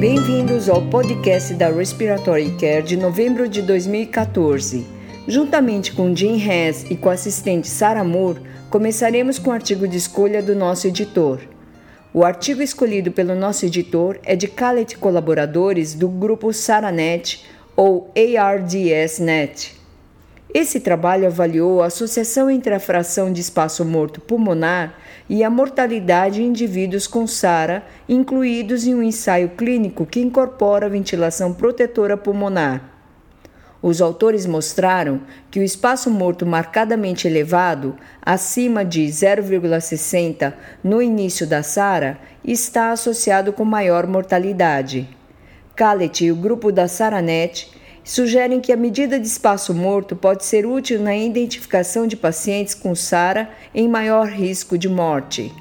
Bem-vindos ao podcast da Respiratory Care de novembro de 2014. Juntamente com Jim Hess e com a assistente Sarah Moore, começaremos com o artigo de escolha do nosso editor. O artigo escolhido pelo nosso editor é de Calet colaboradores do grupo SaraNet ou ARDS-NET. Esse trabalho avaliou a associação entre a fração de espaço morto pulmonar e a mortalidade em indivíduos com SARA, incluídos em um ensaio clínico que incorpora ventilação protetora pulmonar. Os autores mostraram que o espaço morto marcadamente elevado, acima de 0,60 no início da SARA, está associado com maior mortalidade. Callet e o grupo da SARANET sugerem que a medida de espaço morto pode ser útil na identificação de pacientes com SARA em maior risco de morte.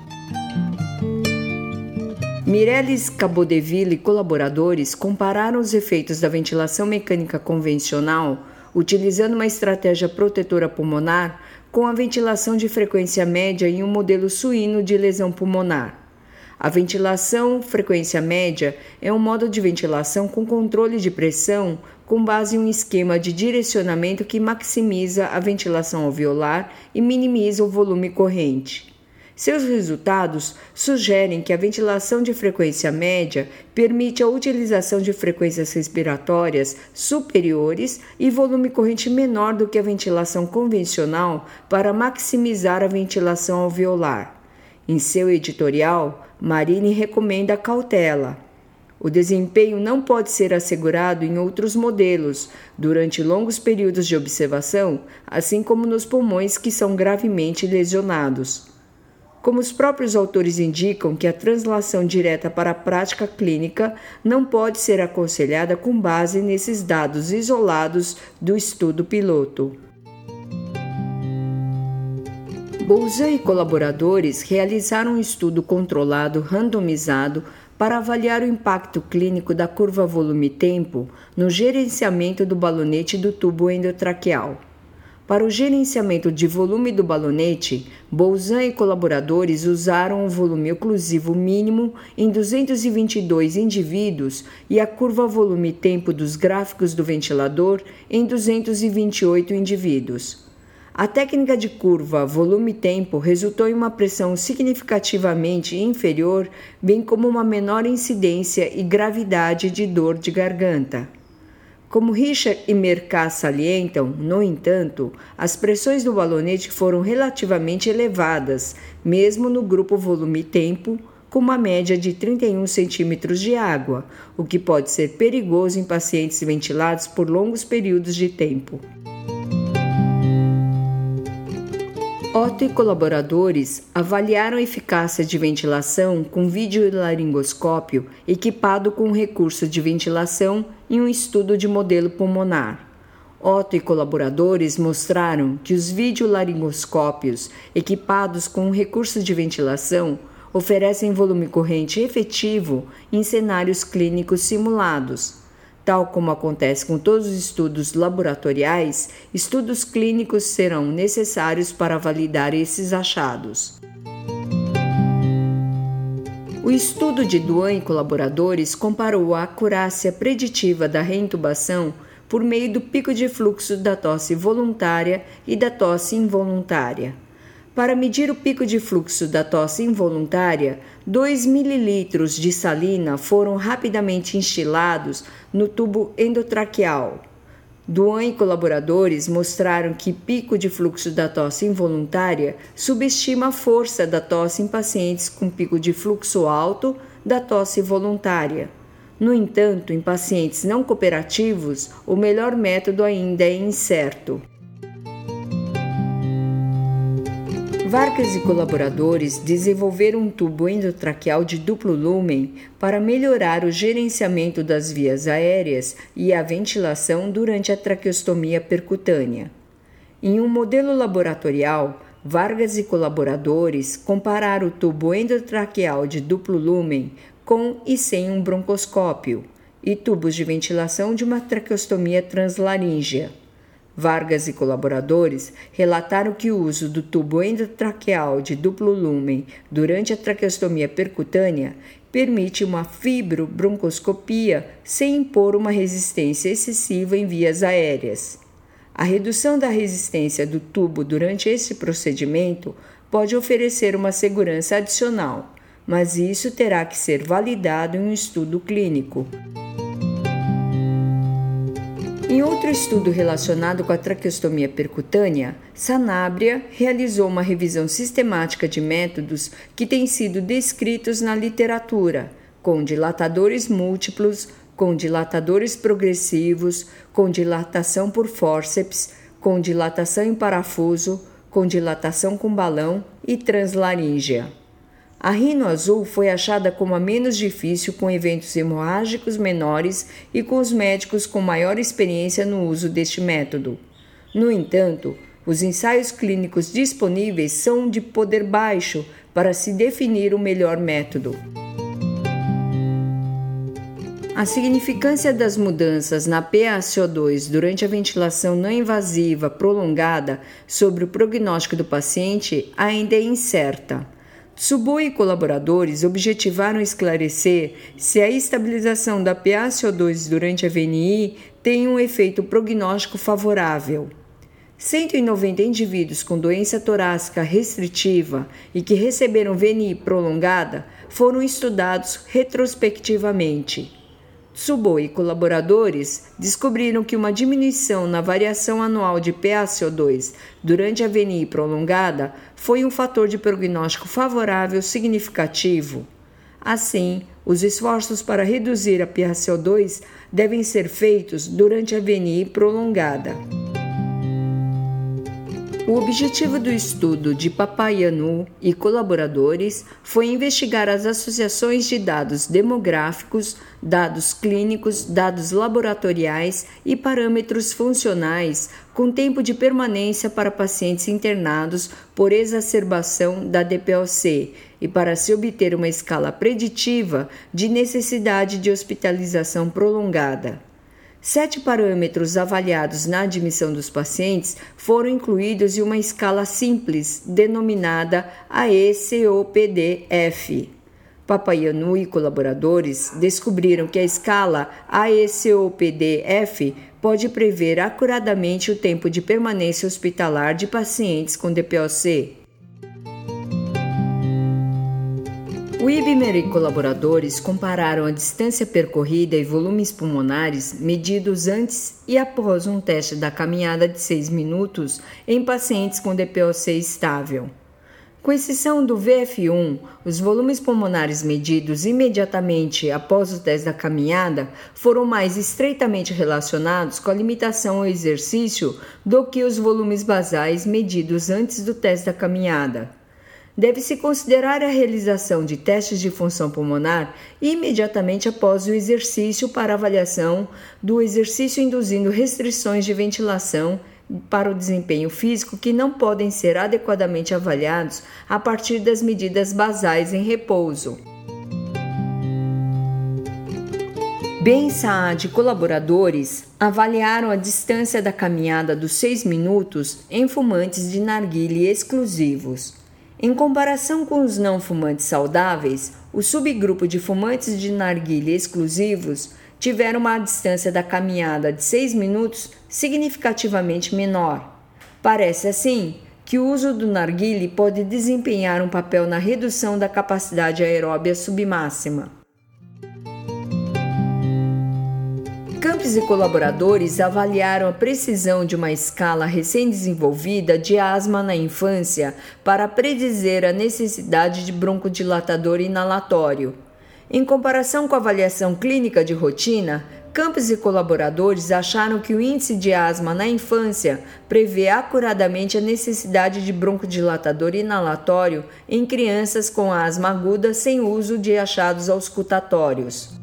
Mireles Cabodeville e colaboradores compararam os efeitos da ventilação mecânica convencional, utilizando uma estratégia protetora pulmonar, com a ventilação de frequência média em um modelo suíno de lesão pulmonar. A ventilação frequência média é um modo de ventilação com controle de pressão com base em um esquema de direcionamento que maximiza a ventilação alveolar e minimiza o volume corrente. Seus resultados sugerem que a ventilação de frequência média permite a utilização de frequências respiratórias superiores e volume corrente menor do que a ventilação convencional para maximizar a ventilação alveolar. Em seu editorial, Marini recomenda cautela. O desempenho não pode ser assegurado em outros modelos durante longos períodos de observação, assim como nos pulmões que são gravemente lesionados. Como os próprios autores indicam que a translação direta para a prática clínica não pode ser aconselhada com base nesses dados isolados do estudo piloto. Bolzan e colaboradores realizaram um estudo controlado randomizado para avaliar o impacto clínico da curva volume-tempo no gerenciamento do balonete do tubo endotraqueal. Para o gerenciamento de volume do balonete, Bolzan e colaboradores usaram o volume oclusivo mínimo em 222 indivíduos e a curva volume-tempo dos gráficos do ventilador em 228 indivíduos. A técnica de curva volume-tempo resultou em uma pressão significativamente inferior, bem como uma menor incidência e gravidade de dor de garganta. Como Richard e Mercat salientam, no entanto, as pressões do balonete foram relativamente elevadas, mesmo no grupo volume-tempo, com uma média de 31 centímetros de água, o que pode ser perigoso em pacientes ventilados por longos períodos de tempo. Otto e colaboradores avaliaram a eficácia de ventilação com videolaringoscópio equipado com recurso de ventilação em um estudo de modelo pulmonar. Otto e colaboradores mostraram que os videolaringoscópios equipados com recurso de ventilação oferecem volume corrente efetivo em cenários clínicos simulados Tal como acontece com todos os estudos laboratoriais, estudos clínicos serão necessários para validar esses achados. O estudo de Duan e colaboradores comparou a acurácia preditiva da reintubação por meio do pico de fluxo da tosse voluntária e da tosse involuntária. Para medir o pico de fluxo da tosse involuntária, 2 ml de salina foram rapidamente instilados no tubo endotraqueal. Duan e colaboradores mostraram que pico de fluxo da tosse involuntária subestima a força da tosse em pacientes com pico de fluxo alto da tosse voluntária. No entanto, em pacientes não cooperativos, o melhor método ainda é incerto. Vargas e colaboradores desenvolveram um tubo endotraqueal de duplo lumen para melhorar o gerenciamento das vias aéreas e a ventilação durante a traqueostomia percutânea. Em um modelo laboratorial, Vargas e colaboradores compararam o tubo endotraqueal de duplo lumen com e sem um broncoscópio e tubos de ventilação de uma traqueostomia translaríngea. Vargas e colaboradores relataram que o uso do tubo endotraqueal de duplo lumen durante a traqueostomia percutânea permite uma fibrobroncoscopia sem impor uma resistência excessiva em vias aéreas. A redução da resistência do tubo durante esse procedimento pode oferecer uma segurança adicional, mas isso terá que ser validado em um estudo clínico. Em outro estudo relacionado com a traqueostomia percutânea, Sanabria realizou uma revisão sistemática de métodos que têm sido descritos na literatura, com dilatadores múltiplos, com dilatadores progressivos, com dilatação por fórceps, com dilatação em parafuso, com dilatação com balão e translaríngea. A rino azul foi achada como a menos difícil com eventos hemorrágicos menores e com os médicos com maior experiência no uso deste método. No entanto, os ensaios clínicos disponíveis são de poder baixo para se definir o melhor método. A significância das mudanças na PaCO2 durante a ventilação não invasiva prolongada sobre o prognóstico do paciente ainda é incerta. Subu e colaboradores objetivaram esclarecer se a estabilização da PaCO2 durante a VNI tem um efeito prognóstico favorável. 190 indivíduos com doença torácica restritiva e que receberam VNI prolongada foram estudados retrospectivamente. Subo e colaboradores descobriram que uma diminuição na variação anual de PaCO2 durante a VNI prolongada foi um fator de prognóstico favorável significativo. Assim, os esforços para reduzir a PaCO2 devem ser feitos durante a VNI prolongada. O objetivo do estudo de Papayanu e colaboradores foi investigar as associações de dados demográficos, dados clínicos, dados laboratoriais e parâmetros funcionais com tempo de permanência para pacientes internados por exacerbação da DPLC e para se obter uma escala preditiva de necessidade de hospitalização prolongada. Sete parâmetros avaliados na admissão dos pacientes foram incluídos em uma escala simples denominada AECOPD-F. Papayanu e colaboradores descobriram que a escala AECOPD-F pode prever acuradamente o tempo de permanência hospitalar de pacientes com DPOC. O Ibmer e colaboradores compararam a distância percorrida e volumes pulmonares medidos antes e após um teste da caminhada de 6 minutos em pacientes com DPOC estável. Com exceção do VF1, os volumes pulmonares medidos imediatamente após o teste da caminhada foram mais estreitamente relacionados com a limitação ao exercício do que os volumes basais medidos antes do teste da caminhada deve-se considerar a realização de testes de função pulmonar imediatamente após o exercício para avaliação do exercício induzindo restrições de ventilação para o desempenho físico que não podem ser adequadamente avaliados a partir das medidas basais em repouso. Ben Saad e colaboradores avaliaram a distância da caminhada dos 6 minutos em fumantes de narguile exclusivos. Em comparação com os não fumantes saudáveis, o subgrupo de fumantes de narguilha exclusivos tiveram uma distância da caminhada de 6 minutos significativamente menor. Parece assim que o uso do narguile pode desempenhar um papel na redução da capacidade aeróbia submáxima. Campos e colaboradores avaliaram a precisão de uma escala recém-desenvolvida de asma na infância para predizer a necessidade de broncodilatador inalatório. Em comparação com a avaliação clínica de rotina, Campos e colaboradores acharam que o índice de asma na infância prevê acuradamente a necessidade de broncodilatador inalatório em crianças com asma aguda sem uso de achados auscultatórios.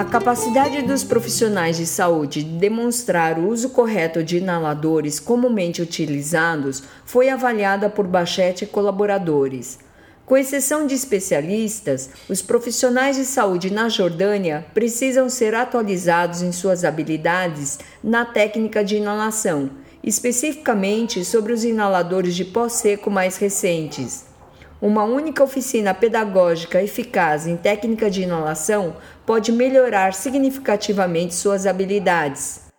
A capacidade dos profissionais de saúde de demonstrar o uso correto de inaladores comumente utilizados foi avaliada por Bachete e colaboradores. Com exceção de especialistas, os profissionais de saúde na Jordânia precisam ser atualizados em suas habilidades na técnica de inalação, especificamente sobre os inaladores de pó seco mais recentes. Uma única oficina pedagógica eficaz em técnica de inalação pode melhorar significativamente suas habilidades.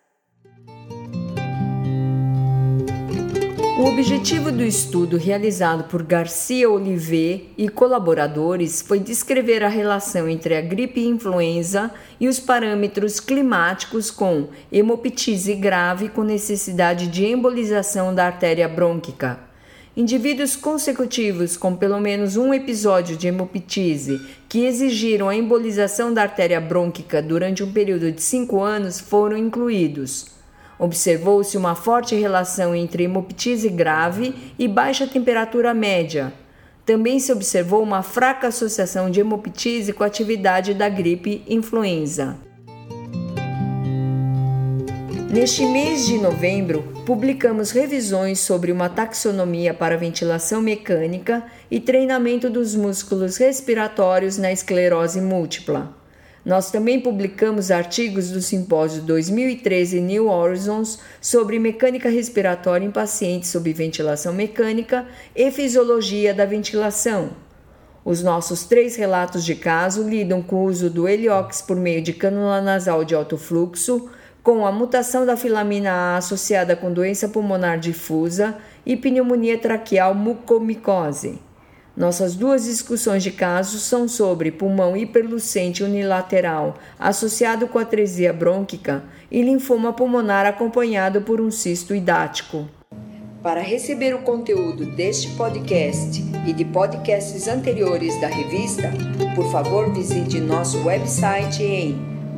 O objetivo do estudo realizado por Garcia Olivet e colaboradores foi descrever a relação entre a gripe influenza e os parâmetros climáticos com hemoptise grave com necessidade de embolização da artéria brônquica. Indivíduos consecutivos com pelo menos um episódio de hemoptise que exigiram a embolização da artéria brônquica durante um período de cinco anos foram incluídos. Observou-se uma forte relação entre hemoptise grave e baixa temperatura média. Também se observou uma fraca associação de hemoptise com a atividade da gripe influenza. Neste mês de novembro, publicamos revisões sobre uma taxonomia para ventilação mecânica e treinamento dos músculos respiratórios na esclerose múltipla. Nós também publicamos artigos do simpósio 2013 New Horizons sobre mecânica respiratória em pacientes sob ventilação mecânica e fisiologia da ventilação. Os nossos três relatos de caso lidam com o uso do Heliox por meio de cânula nasal de alto fluxo, com a mutação da filamina A associada com doença pulmonar difusa e pneumonia traqueal mucomicose. Nossas duas discussões de casos são sobre pulmão hiperlucente unilateral associado com atresia brônquica e linfoma pulmonar acompanhado por um cisto idático. Para receber o conteúdo deste podcast e de podcasts anteriores da revista, por favor visite nosso website em